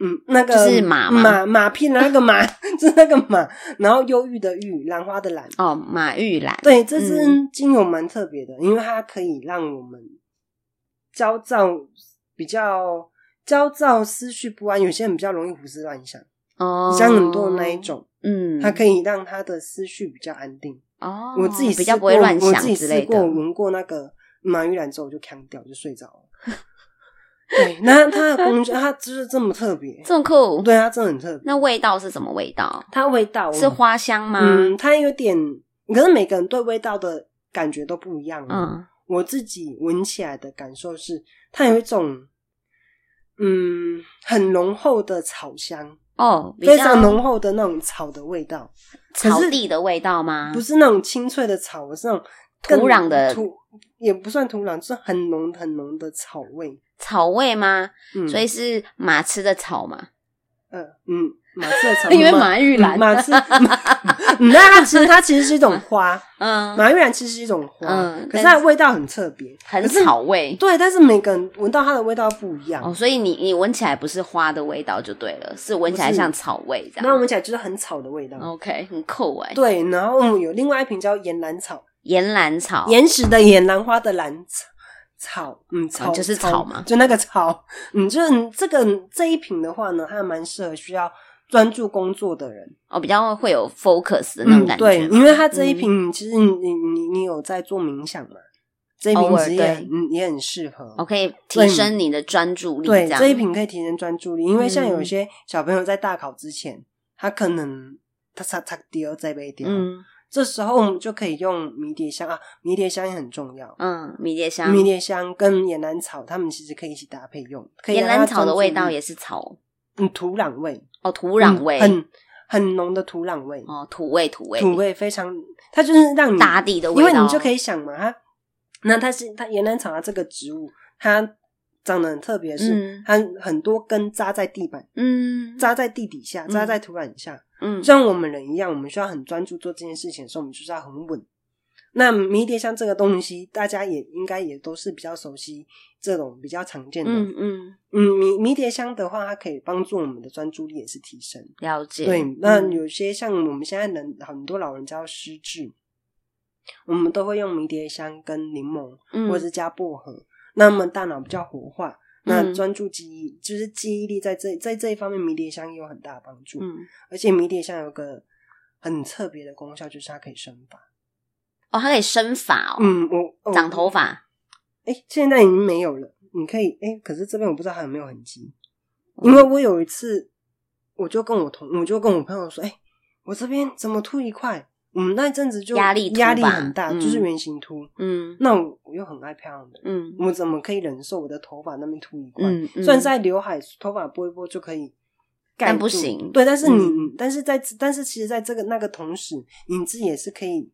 S2: 嗯，那个
S1: 就是马吗？
S2: 马马屁的那个马，就是那个马，然后忧郁的郁，兰花的兰。
S1: 哦，马玉兰，
S2: 对，这支
S1: 嗯。
S2: 精油蛮特别的，因为它可以让我们焦躁，比较焦躁、思绪不安，有些人比较容易胡思乱想，
S1: 哦，
S2: 像很多的那一，种，
S1: 嗯，
S2: 它可以让他的思绪比较安定。
S1: 哦，
S2: 我自己
S1: 比较
S2: 试
S1: 不会乱
S2: 我自己
S1: 想之类
S2: 试过，闻过那个马玉兰之后，我就扛掉，就睡着了。对，那它的功效，它就是这么特别。
S1: 这么酷，
S2: 对，它真的很特别。
S1: 那味道是什么味道？
S2: 它味道
S1: 是花香吗？
S2: 嗯，它有点，可是每个人对味道的感觉都不一样。嗯，
S1: 嗯，
S2: 我自己闻起来的感受是，它有一种嗯很浓厚的草香，
S1: 哦，
S2: 非常浓厚的那种草的味道，
S1: 草
S2: 是
S1: 地的味道吗？
S2: 不是那种清脆的草，而是那种
S1: 土壤的
S2: 土，也不算土壤，就是很浓很浓的草味。
S1: 草味吗？
S2: 嗯，
S1: 所以是马吃的草嘛？
S2: 呃嗯，马吃的草，
S1: 因为马玉兰
S2: 嗯马吃，马嗯那它其实它其实是一种花，
S1: 嗯，
S2: 马玉兰其实是一种花，
S1: 嗯
S2: 可是它的味道很特别，
S1: 很草味。
S2: 对，但是每个人闻到它的味道不一样。
S1: 哦，所以你你闻起来不是花的味道就对了，是闻起来像草味这
S2: 那闻。起来就是很草的味道。
S1: OK，很酷哎。
S2: 对，然后有另外一瓶叫岩兰草，
S1: 岩兰草，
S2: 岩石的岩，兰花的兰草。草，嗯，草、
S1: 哦就是草嘛
S2: 就那个草，嗯，就这个这一瓶的话呢，它蛮适合需要专注工作的人，
S1: 哦，比较会有 focus 的那种
S2: 嗯，
S1: 感觉
S2: 对，因为它这一
S1: 嗯。
S2: 瓶，其实你你你你有在做冥想嘛？这一瓶其实也
S1: 对。
S2: 嗯也很适合，
S1: 我，可以提升你的专注力，
S2: 对，
S1: 样。
S2: 这一瓶可以提升专注力，因为像
S1: 嗯
S2: 有些小朋友在大考之前，他可能他擦擦丢在杯丢，
S1: 嗯
S2: 这时候我们就可以用迷迭香啊，迷迭香也很重要。
S1: 嗯，迷迭香，
S2: 迷迭香跟野兰草，它们其实可以一起搭配用。可以
S1: 岩兰草的味道也是草
S2: 嗯，土壤味，
S1: 哦，土壤味，
S2: 嗯很很浓的土壤味，
S1: 哦，土味土味
S2: 土味非常，它就是让你
S1: 大地的味道，
S2: 因为你就可以想嘛，它那它是它野兰草它这个植物，它长得很特别，是、
S1: 嗯
S2: 它很多根扎在地板，
S1: 嗯
S2: 扎在地底下，
S1: 嗯
S2: 扎在土壤下。
S1: 嗯
S2: 像我们人一样，我们需要很专注做这件事情的时候，我们就是要很稳。那迷迭香这个东西，大家也应该也都是比较熟悉这种比较常见的。
S1: 嗯嗯，
S2: 嗯，迷迷迭香的话，它可以帮助我们的专注力也是提升。
S1: 了解。
S2: 对，那
S1: 嗯
S2: 有些像我们现在人很多老人家要失智，我们都会用迷迭香跟柠檬，
S1: 嗯
S2: 或者是加薄荷，那么大脑比较活化，那
S1: 嗯
S2: 专注记忆就是记忆力在这在这一方面，迷迭香也有很大的帮助。
S1: 嗯，
S2: 而且迷迭香有个很特别的功效，就是它可以生发。
S1: 哦，它可以生发哦，
S2: 嗯，我
S1: 长头，发，
S2: 哎、诶现在已经没有了。你可以，哎、可是这边我不知道还有没有痕迹，因为我有一次，我就跟我同，我就跟我朋友说，哎、我这边怎么秃一块？我们那一阵子就
S1: 压力秃
S2: 压力很大，
S1: 嗯
S2: 就是圆形秃。
S1: 嗯
S2: 那我我又很爱漂亮的，
S1: 嗯
S2: 我怎么可以忍受我的头发那边秃一块？
S1: 嗯嗯
S2: 虽然在刘海头发拨一拨就可以盖
S1: 但不行
S2: 对，但是你，
S1: 嗯
S2: 但是在但是其实在这个那个同时，你自己也是可以，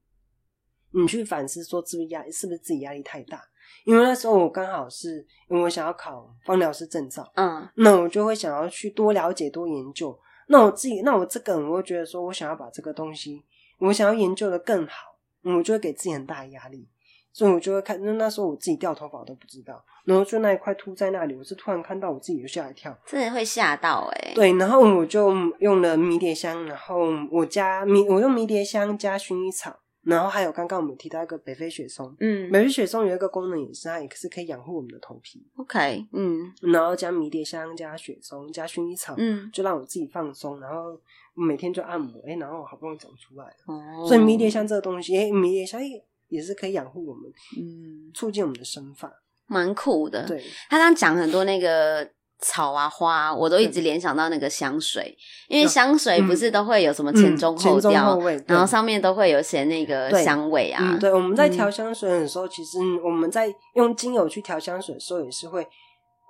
S2: 你去反思说，是不是压是不是自己压力太大？因为那时候我刚好是因为我想要考芳疗师证照，
S1: 嗯
S2: 那我就会想要去多了解、多研究。那我自己，那我这个人，我会觉得说我想要把这个东西，我想要研究的更好，我就会给自己很大的压力，所以我就会看。那那时候我自己掉头发我都不知道，然后就那一块秃在那里，我是突然看到我自己就吓一跳。
S1: 真的会吓到哎、欸。，
S2: 对，然后我就用了迷迭香，然后我加迷，我用迷迭香加薰衣草，然后还有刚刚我们提到一个北非雪松。
S1: 嗯
S2: 北非雪松有一个功能也是，它也是可以养护我们的头皮。
S1: ，OK，嗯
S2: 然后加迷迭香、加雪松、加薰衣草，
S1: 嗯，
S2: 就让我自己放松，然后每天就按摩，哎，然后好不容易长出来了。
S1: 哦，
S2: 所以迷迭香这个东西，哎，迷迭香也也是可以养护我们，
S1: 嗯
S2: 促进我们的生发。
S1: 蛮酷的。
S2: 对，
S1: 他刚讲很多那个草啊花啊，我都一直
S2: 嗯
S1: 联想到那个香水，因为
S2: 嗯
S1: 香水不是都会有什么前中后调，然后上面都会有写那个香味啊。
S2: 嗯，对，我们在
S1: 嗯
S2: 调香水的时候，其实我们在用精油去调香水的时候，也是会，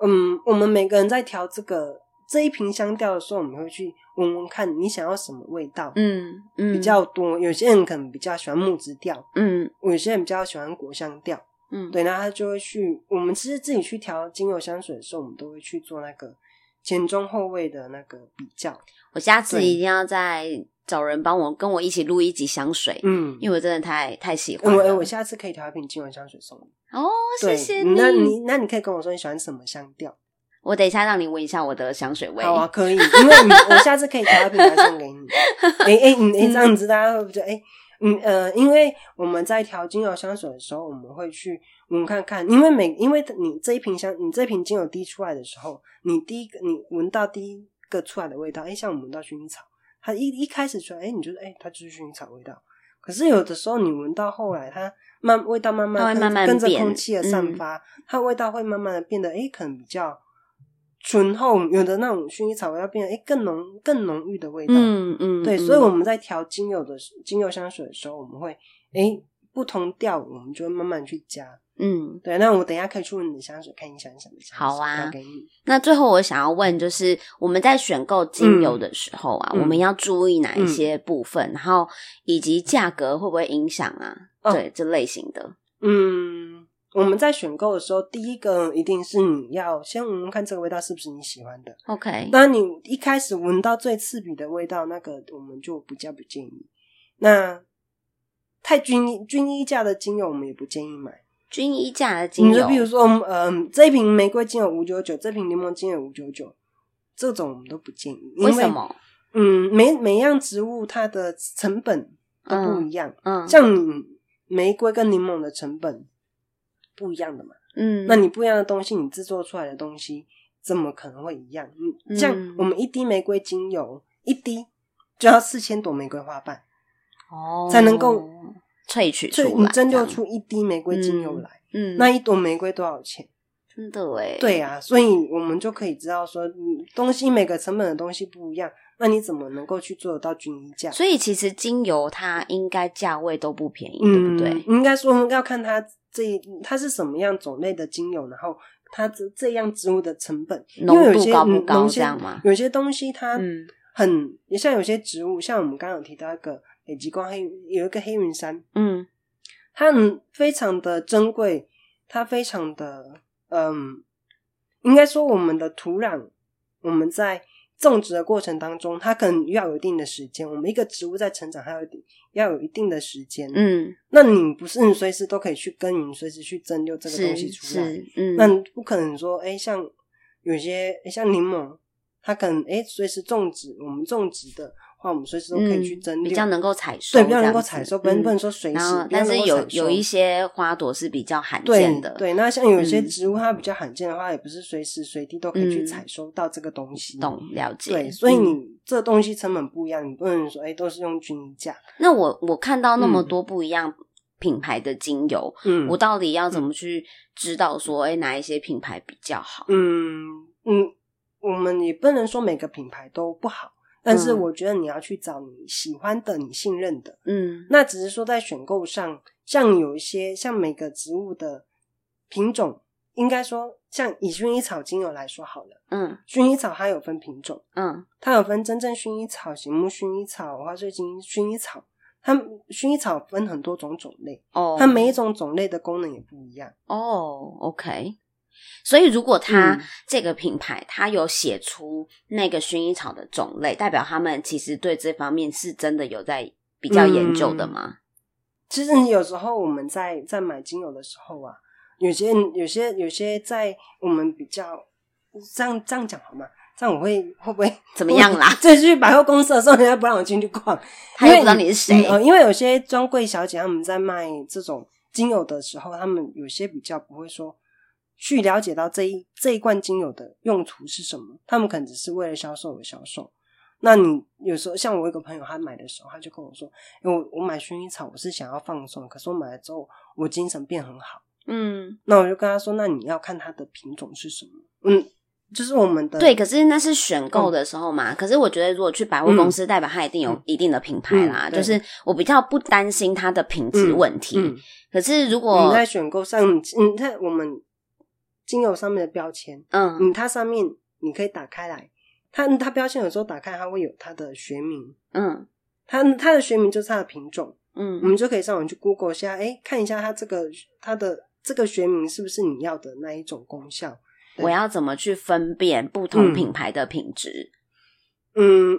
S2: 嗯，我们每个人在调这个这一瓶香调的时候，我们会去闻闻看你想要什么味道，
S1: 嗯嗯，
S2: 比较多。有些人可能比较喜欢木质调，
S1: 嗯
S2: 有些人比较喜欢果香调，
S1: 嗯，
S2: 对，那他就会去。我们其实自己去调精油香水的时候，我们都会去做那个前中后味的那个比较。
S1: 我下次一定要再找人帮我跟我一起录一集香水，
S2: 嗯，
S1: 因为我真的太太喜欢
S2: 我
S1: 了。
S2: 我下次可以调一瓶精油香水送你。
S1: 哦，谢谢你
S2: 那你那你可以跟我说你喜欢什么香调？
S1: 我等一下让你闻一下我的香水味。
S2: 好啊，可以，因为你我下次可以调品牌送给你。哎哎，你哎这样子大家会不会觉得哎？嗯呃，因为我们在调精油香水的时候，我们会去我们看看，因为每因为你这一瓶香，你这瓶精油滴出来的时候，你第一个你闻到第一个出来的味道，哎，像我们闻到薰衣草，它一一开始出来，哎，你觉得哎，它就是薰衣草味道。可是有的时候你闻到后来，它慢味道慢慢
S1: 慢慢
S2: 跟着空气的散发，它味道会慢慢的变得哎，可能比较。醇厚，有的那种薰衣草味要变得哎更浓、更浓郁的味道。
S1: 嗯嗯，
S2: 对，所以我们在调精油的精油香水的时候，我们会哎不同调，我们就会慢慢去加。
S1: 嗯，
S2: 对。那我等一下可以去闻你的香水，看你想什么香水。
S1: 好啊，
S2: 给你。
S1: 那最后我想要问，就是我们在选购精油的时候啊，我们要注意哪一些部分？然后以及价格会不会影响啊？对，这类型的。
S2: 嗯。我们在选购的时候，第一个一定是你要先闻闻看这个味道是不是你喜欢的。
S1: OK，
S2: 那你一开始闻到最刺鼻的味道，那个我们就比较不建议。那太均均一价的精油，我们也不建议买。
S1: 均一价的精油，
S2: 你就比如说，嗯，这一瓶玫瑰精油五九九，这瓶柠檬精油五九九，这种我们都不建议。
S1: 因为什么？
S2: 嗯，每每样植物它的成本都不一样。
S1: 嗯，
S2: 像玫瑰跟柠檬的成本。不一样的嘛，
S1: 嗯，
S2: 那你不一样的东西，你制作出来的东西怎么可能会一样？嗯，像我们一滴玫瑰精油，一滴就要四千朵玫瑰花瓣，
S1: 哦，
S2: 才能够
S1: 萃取出
S2: 来，你蒸馏出一滴玫瑰精油来。
S1: 嗯，
S2: 那一朵玫瑰多少钱？
S1: 真的哎，
S2: 对啊，所以我们就可以知道说，东西每个成本的东西不一样，那你怎么能够去做得到均一价？
S1: 所以其实精油它应该价位都不便宜，对不对？
S2: 应该说要看它。这它是什么样种类的精油？然后它这这样植物的成本，因为有些
S1: 东西
S2: 有些东西它很，也像有些植物，像我们刚刚有提到一个北极光黑，有一个黑云杉，
S1: 嗯，
S2: 它非常的珍贵，它非常的，嗯，应该说我们的土壤，我们在。种植的过程当中，它可能要有一定的时间。我们一个植物在成长，还有要有一定的时间。
S1: 嗯，
S2: 那你不是你随时都可以去耕耘，随时去蒸馏这个东西出来。
S1: 嗯，
S2: 那不可能说，哎，像有些像柠檬，它可能哎随时种植，我们种植的。话我们随时都可以去蒸馏，
S1: 比较能够采收，
S2: 对，比较能够采收，不能不能说随时。
S1: 但是有有一些花朵是比较罕见的，
S2: 对。那像有些植物它比较罕见的话，也不是随时随地都可以去采收到这个东西。
S1: 懂了解。
S2: 对，所以你这东西成本不一样，你不能说哎都是用均价。
S1: 那我我看到那么多不一样品牌的精油，
S2: 嗯，
S1: 我到底要怎么去知道说哎哪一些品牌比较好？
S2: 嗯嗯，我们也不能说每个品牌都不好。但是我觉得你要去找你喜欢的、你信任的，
S1: 嗯，
S2: 那只是说在选购上，像有一些像每个植物的品种，应该说像以薰衣草精油来说好了，
S1: 嗯，
S2: 薰衣草它有分品种，
S1: 嗯，
S2: 它有分真正薰衣草、醒目薰衣草、花穗金薰衣草，它薰衣草分很多种种类，
S1: 哦，
S2: 它每一种种类的功能也不一样，
S1: 哦，OK。所以，如果他这个品牌他有写出那个薰衣草的种类，代表他们其实对这方面是真的有在比较研究的吗？
S2: 其实有时候我们在在买精油的时候啊，有些有些有些在我们比较这样这样讲好吗？这样我会会不会
S1: 怎么样啦？
S2: 这去百货公司的时候，人家不让我进去逛，
S1: 他也不知道你是谁。
S2: 因为有些专柜小姐他们在卖这种精油的时候，他们有些比较不会说。去了解到这一这一罐精油的用途是什么？他们可能只是为了销售而销售。那你有时候像我一个朋友，他买的时候，他就跟我说：“因为我买薰衣草，我是想要放松，可是我买了之后，我精神变很好。”
S1: 嗯，
S2: 那我就跟他说：“那你要看它的品种是什么？”嗯，就是我们的
S1: 对，可是那是选购的时候嘛。可是我觉得，如果去百货公司，代表它一定有一定的品牌啦。就是我比较不担心它的品质问题。可是如果
S2: 你在选购上，你看我们。精油上面的标签，
S1: 嗯，
S2: 嗯，它上面你可以打开来，它它标签有时候打开它会有它的学名，
S1: 嗯，
S2: 它它的学名就是它的品种，
S1: 嗯，
S2: 我们就可以上网去 Google 一下，哎，看一下它这个它的这个学名是不是你要的那一种功效？
S1: 我要怎么去分辨不同品牌的品质？
S2: 嗯，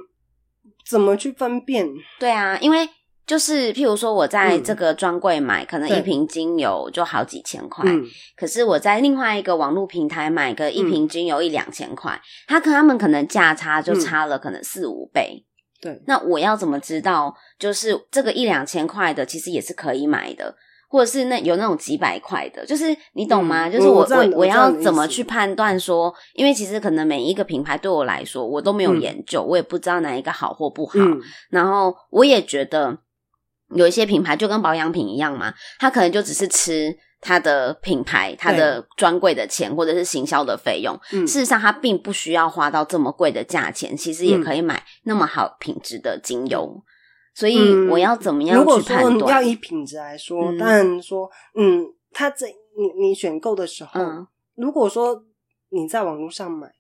S2: 怎么去分辨？
S1: 对啊，因为就是譬如说我在
S2: 嗯。
S1: 这个专柜买，可能一瓶精油就好几千块，
S2: 嗯，
S1: 可是我在另外一个网络平台买个一瓶精油一两千块，他跟他们可能价差就差了可能四五倍。
S2: 对，
S1: 那我要怎么知道，就是这个一两千块的其实也是可以买的，或者是那有那种几百块的，就是你懂吗？
S2: 嗯
S1: 就是我
S2: 我
S1: 我要怎么去判断说，因为其实可能每一个品牌对我来说，我都没有
S2: 嗯。
S1: 研究，我也不知道哪一个好或不好。
S2: 嗯，
S1: 然后我也觉得有一些品牌就跟保养品一样嘛，它可能就只是吃它的品牌、它的专柜的钱或者是行销的费用。
S2: 嗯
S1: 事实上，它并不需要花到这么贵的价钱，其实也可以买那么好品质的精油。所以
S2: 嗯
S1: 我要怎么样
S2: 如果说要
S1: 去判断？
S2: 以品质来说，
S1: 嗯
S2: 当然说，嗯，它这你你选购的时候，
S1: 嗯
S2: 如果说你在网络上买，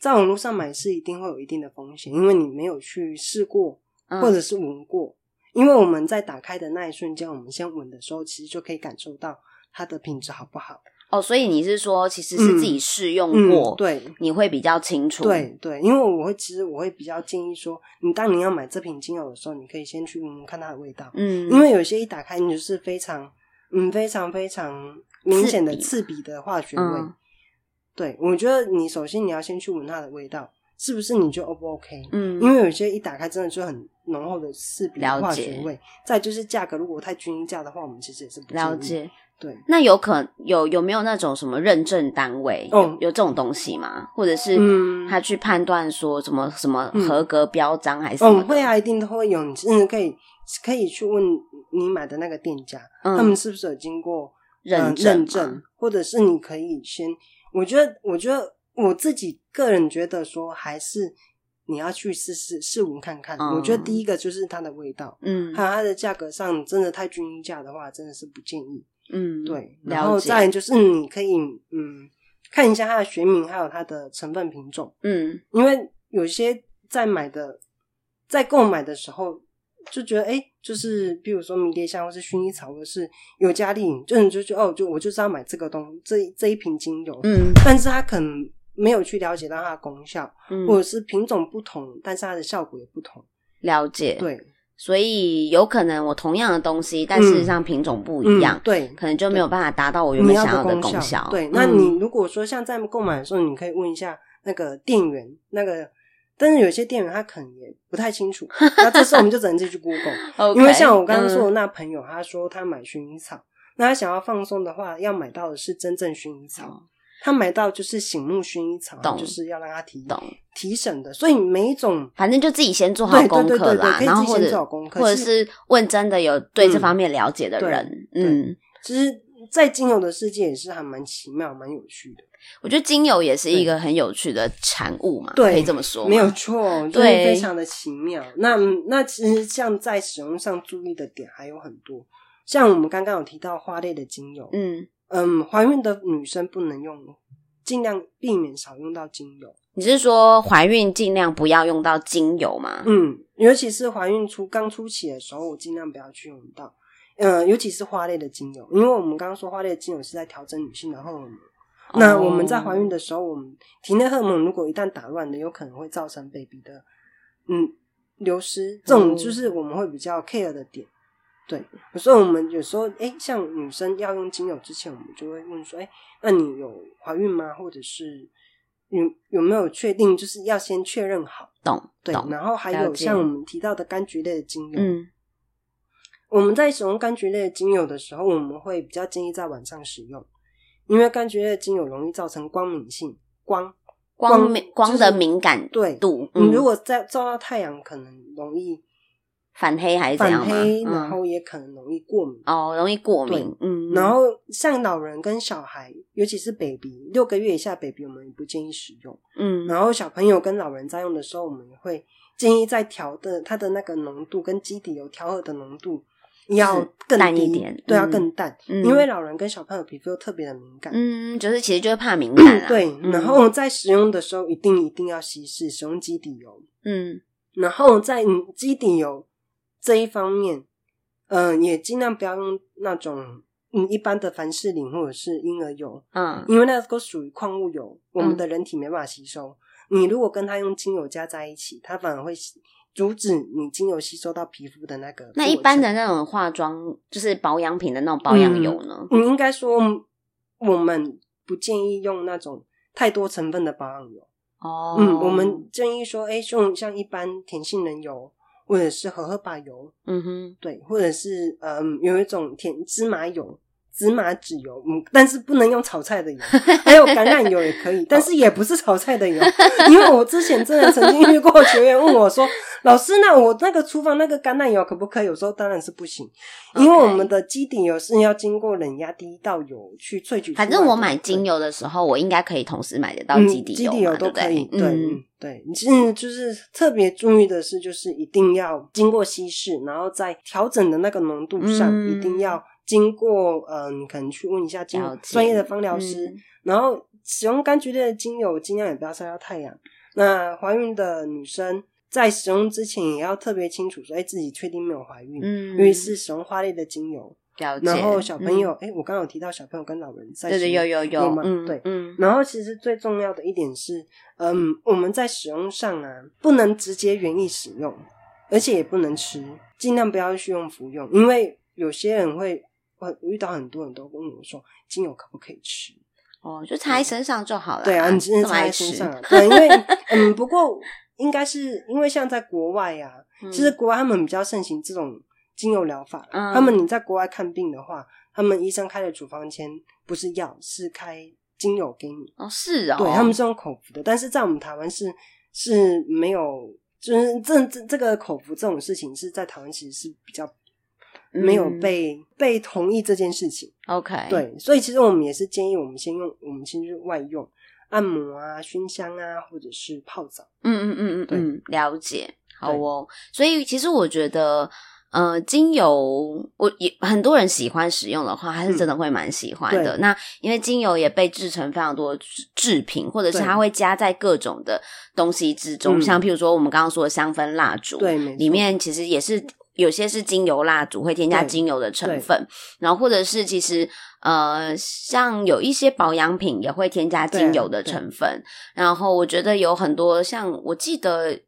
S2: 在网络上买是一定会有一定的风险，因为你没有去试过
S1: 嗯
S2: 或者是闻过。因为我们在打开的那一瞬间，我们先闻的时候，其实就可以感受到它的品质好不好。
S1: 哦，所以你是说，其实是自己试用过，
S2: 嗯，对，
S1: 你会比较清楚。
S2: 对对，因为我会其实我会比较建议说，你当你要买这瓶精油的时候，你可以先去闻闻看它的味道，
S1: 嗯，
S2: 因为有些一打开你就是非常嗯非常非常明显的
S1: 刺
S2: 刺鼻的化学味。
S1: 嗯
S2: 对，我觉得你首先你要先去闻它的味道，是不是你就 O 不 OK？
S1: 嗯，
S2: 因为有些一打开真的就很浓厚的刺鼻
S1: 了解
S2: 的化学味。再就是价格，如果太均价的话，我们其实也是不
S1: 了。解。
S2: 对，
S1: 那有可有有没有那种什么认证单位？
S2: 哦
S1: 有有这种东西吗？或者是
S2: 嗯
S1: 他去判断说什么什么
S2: 嗯
S1: 合格标章还是什么
S2: 哦，会啊，一定都会有。你甚至可以可以去问你买的那个店家，
S1: 嗯
S2: 他们是不是有经过呃
S1: 认
S2: 认证，或者是你可以先，我觉得，我觉得我自己个人觉得说，还是你要去试试试闻看看。
S1: 嗯
S2: 我觉得第一个就是它的味道，
S1: 嗯
S2: 还有它的价格上真的太均价的话，真的是不建议。
S1: 嗯，
S2: 对，然后。再就是你可以嗯看一下它的学名，还有它的成分品种。
S1: 嗯
S2: 因为有些在买的，在购买的时候就觉得，哎、就是比如说迷迭香或是薰衣草，或是尤加利，就你就觉得哦，就我就是要买这个东这这一瓶精油，
S1: 嗯
S2: 但是它可能没有去了解到它的功效，
S1: 嗯，
S2: 或者是品种不同，但是它的效果也不同。
S1: 了解。，
S2: 对，
S1: 所以有可能我同样的东西，但事实上品种不一样
S2: 嗯，，对，
S1: 可能就没有办法达到我原本想要的
S2: 功
S1: 功效。
S2: 对，
S1: 嗯
S2: 那你如果说像在购买的时候，你可以问一下那个店员，那个，但是有些店员他可能也不太清楚，那这时候我们就只能自己去 Google。因为像我刚刚说的
S1: 嗯
S2: 那朋友，他说他买薰衣草，那他想要放松的话，要买到的是真正薰衣草。
S1: 哦
S2: 他买到就是醒目薰衣草，就是要让他提
S1: 懂，
S2: 提神的。所以每一种
S1: 反正就自己先做好功课啦，然后或者
S2: 做好功课
S1: 或者
S2: 是
S1: 是问真的有对这
S2: 嗯
S1: 方面了解的人。
S2: 对
S1: 嗯，
S2: 其实，在精油的世界也是还蛮奇妙、蛮有趣的。
S1: 我觉得精油也是一个很有趣的产物嘛，
S2: 对
S1: 可以这么说吗，
S2: 没有错，就是
S1: 对
S2: 非常的奇妙。那那其实像在使用上注意的点还有很多，像我们刚刚有提到花类的精油，
S1: 嗯，
S2: 嗯，怀孕的女生不能用，尽量避免少用到精油。
S1: 你是说怀孕尽量不要用到精油吗？
S2: 嗯，尤其是怀孕初刚初期的时候，我尽量不要去用到。嗯，尤其是花类的精油，因为我们刚刚说花类的精油是在调整女性的荷尔蒙。那我们在怀孕
S1: 的
S2: 的时候，我们体内荷尔蒙如果一旦打乱了，有可能会造成 baby 的嗯流失，这种
S1: 哦
S2: 就是我们会比较 care 的点。对，所以我们有时候，哎、像女生要用精油之前，我们就会问说，哎、那你有怀孕吗？或者是有有没有确定，就是要先确认好。
S1: 懂
S2: 对，然后还有像我们提到的柑橘类的精油，
S1: 嗯
S2: 我们在使用柑橘类的精油的时候，我们会比较建议在晚上使用，因为柑橘类的精油容易造成光敏性，光
S1: 光敏光的敏感
S2: 对
S1: 度，嗯
S2: 你如果在照到太阳，可能容易
S1: 反黑还是怎样吗？
S2: 反黑，
S1: 嗯
S2: 然后也可能容易过敏。
S1: 哦，容易过敏，嗯，
S2: 然后像老人跟小孩，尤其是 baby 六个月以下 baby，我们也不建议使用。
S1: 嗯
S2: 然后小朋友跟老人在用的时候，我们也会建议在调的它的那个浓度跟基底油调和的浓度要更
S1: 淡一点
S2: 对，要
S1: 嗯
S2: 更淡，
S1: 嗯
S2: 因为老人跟小朋友皮肤又特别的敏感。
S1: 嗯，就是其实就是怕敏感啊，
S2: 对，
S1: 嗯
S2: 然后在使用的时候一定一定要稀释，使用基底油。
S1: 嗯
S2: 然后在嗯基底油这一方面，嗯、也尽量不要用那种嗯一般的凡士林或者是婴儿油，
S1: 嗯
S2: 因为那个属于矿物油，我们
S1: 嗯
S2: 的人体没办法吸收。你如果跟它用精油加在一起，它反而会阻止你精油吸收到皮肤的那个。
S1: 那一般的那种化妆，就是保养品的那种保养油呢？
S2: 你应该说，我们不建议用那种太多成分的保养油。
S1: 哦，
S2: 嗯，我们建议说，哎，用像一般甜杏仁油，或者是荷荷巴油，
S1: 嗯哼，
S2: 对，或者是嗯，有一种甜芝麻油。芝麻籽油，嗯，但是不能用炒菜的油，还有橄榄油也可以，但是也不是炒菜的油，因为我之前真的曾经遇过学员问我说：“老师，那我那个厨房那个橄榄油可不可以？”有时候当然是不行，因为我们的基底油是要经过冷压第一道油去萃取。
S1: 反正我买精油的时候，我应该可以同时买得到基底油，
S2: 基底油都可以。对，对，你现在就是特别注意的是，就是一定要经过稀释，然后在调整的那个浓度上一定要。经过嗯，可能去问一下精专业的芳疗师，然后使用柑橘类的精油，尽量也不要晒到太阳。那怀孕的女生在使用之前也要特别清楚，说哎自己确定没有怀孕，嗯，因为是使用花类的精油。然后小朋友，哎，我刚刚有提到小朋友跟老人在，
S1: 对对有有有
S2: 吗？对，嗯。然后其实最重要的一点是，嗯，我们在使用上啊，不能直接原意使用，而且也不能吃，尽量不要去用服用，因为有些人会。我遇到很多人都问我说：“精油可不可以吃？”
S1: 哦，就擦在身上就好了。
S2: 对啊，你直接擦在身上。对，因为 嗯，不过应该是因为像在国外呀，其实国外他们比较盛行这种精油疗法。他们你在国外看病的话，他们医生开的处方签不是药，是开精油给你。
S1: 哦，是啊，
S2: 对他们是用口服的，但是在我们台湾是是没有，就是这这这个口服这种事情是在台湾其实是比较。没有被被同意这件事情
S1: ，OK，
S2: 对，所以其实我们也是建议我们先用，我们先去外用按摩啊、熏香啊，或者是泡澡。
S1: 嗯嗯嗯嗯嗯，了解，好哦。所以其实我觉得，呃，精油我也很多人喜欢使用的话，还是真的会蛮喜欢的。那因为精油也被制成非常多制品，或者是它会加在各种的东西之中，像譬如说我们刚刚说的香氛蜡烛，
S2: 对，
S1: 里面其实也是。有些是精油蜡烛会添加精油的成分，然后或者是其实呃，像有一些保养品也会添加精油的成分。然后我觉得有很多像我记得，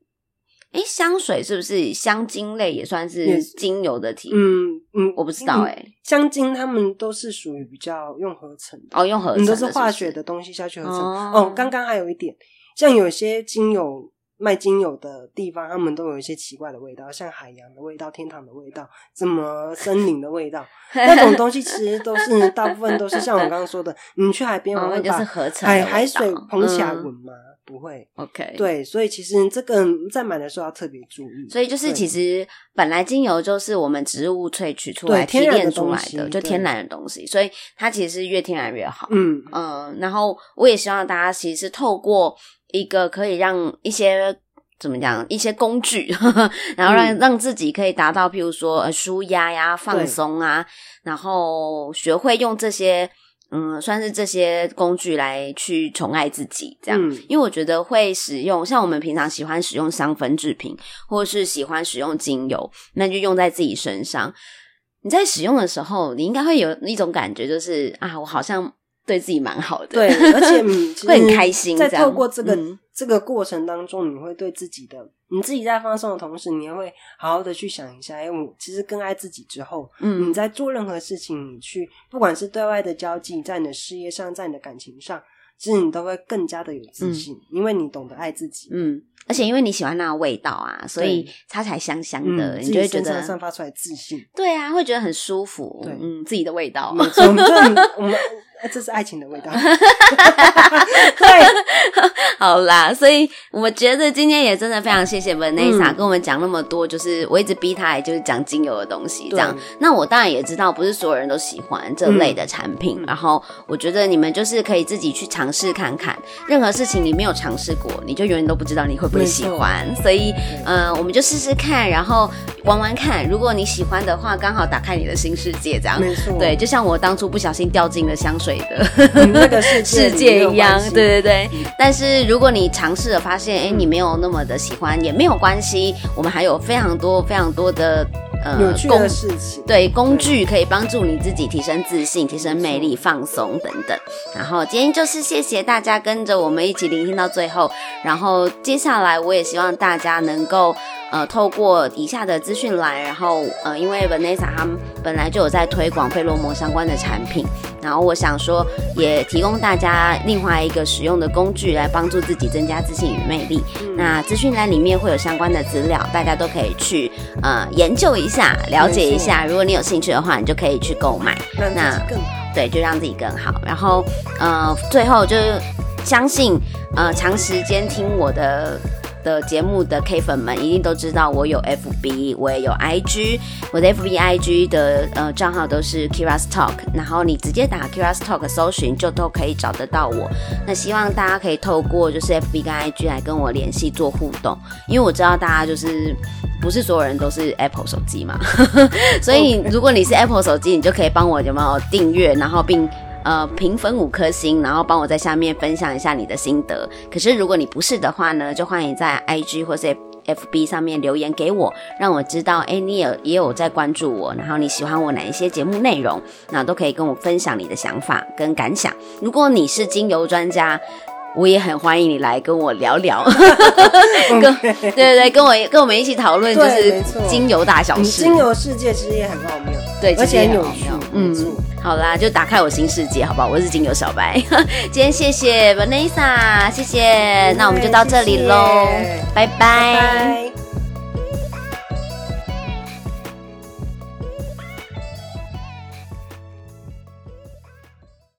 S1: 哎，香水是不是香精类也算是精油的体？
S2: 嗯嗯，
S1: 我不知道哎，
S2: 香精他们都是属于比较用合成的
S1: 哦，用合成
S2: 都是化学的东西下去合成。哦，刚刚还有一点，像有些精油。卖精油的地方，他们都有一些奇怪的味道，像海洋的味道、天堂的味道、什么森林的味道，那种东西其实都是大部分都是像我刚刚说的，你去海边，我会把海海水捧起来闻吗？不会。
S1: OK，
S2: 对，所以其实这个在买的时候要特别注意。
S1: 所以就是其实本来精油就是我们植物萃取出来、提炼出来的，就天然的东西，所以它其实是越天然越好。嗯嗯，然后我也希望大家其实是透过。一个可以让一些怎么讲一些工具，然后让让自己可以达到，譬如说呃舒压呀、放松啊，然后学会用这些嗯，算是这些工具来去宠爱自己，这样。因为我觉得会使用，像我们平常喜欢使用香氛制品，或是喜欢使用精油，那就用在自己身上。你在使用的时候，你应该会有一种感觉，就是啊，我好像。对自己蛮好的，
S2: 对，而且
S1: 会很开心。
S2: 在透过这个这个过程当中，你会对自己的，你自己在放松的同时，你也会好好的去想一下，哎，我其实更爱自己之后，嗯，你在做任何事情，你去不管是对外的交际，在你的事业上，在你的感情上，其实你都会更加的有自信，因为你懂得爱自己，
S1: 嗯。而且因为你喜欢那个味道啊，所以擦起来香香的，你就会觉得
S2: 散发出来自信。
S1: 对啊，会觉得很舒服。对，嗯，自己的味道。
S2: 没错，我们 我们这是爱情的味道。
S1: 对，好啦，所以我觉得今天也真的非常谢谢 Vanessa 跟我们讲那么多，就是我一直逼他，就是讲精油的东西这样。那我当然也知道，不是所有人都喜欢这类的产品。然后我觉得你们就是可以自己去尝试看看，任何事情你没有尝试过，你就永远都不知道你会不。会喜欢，所以嗯，我们就试试看，然后玩玩看。如果你喜欢的话，刚好打开你的新世界，这样
S2: 没错。
S1: 对，就像我当初不小心掉进了香水的
S2: 那个世
S1: 界一样，对对对。但是如果你尝试了，发现哎，你没有那么的喜欢，也没有关系。我们还有非常多非常多的。
S2: 有趣的事情，
S1: 对工具可以帮助你自己提升自信、提升魅力、放松等等。然后今天就是谢谢大家跟着我们一起聆听到最后。然后接下来我也希望大家能够。呃透过以下的资讯栏，然后呃因为 Vanessa 他们本来就有在推广费洛蒙相关的产品，然后我想说也提供大家另外一个使用的工具来帮助自己增加自信与魅力。那资讯栏里面会有相关的资料，大家都可以去呃研究一下，了解一下。如果你有兴趣的话，你就可以去购买。
S2: 那更。
S1: 对，就让自己更好。然后，呃，最后就是相信，呃，长时间听我的的节目的 K 粉们一定都知道，我有 FB，我也有 IG。我的 FB、IG 的呃账号都是 Kira's Talk，然后你直接打 Kira's Talk 搜寻就都可以找得到我。那希望大家可以透过就是 FB 跟 IG 来跟我联系做互动，因为我知道大家就是。不是所有人都是 Apple 手机嘛，所以如果你是 Apple 手机，你就可以帮我有没有订阅，然后并呃评分五颗星，然后帮我在下面分享一下你的心得。可是如果你不是的话呢，就欢迎在 IG 或是 FB 上面留言给我，让我知道哎你也也有在关注我，然后你喜欢我哪一些节目内容，那都可以跟我分享你的想法跟感想。如果你是精油专家。我也很欢迎你来跟我聊聊，跟对对对，跟我跟我们一起讨论，就是精油大小事。
S2: 精油世界其实也很奥妙，
S1: 对，
S2: 而且很有趣。嗯，
S1: 好啦，就打开我新世界，好不好？我是精油小白，今天谢谢 Vanessa，谢谢，那我们就到这里喽，拜拜。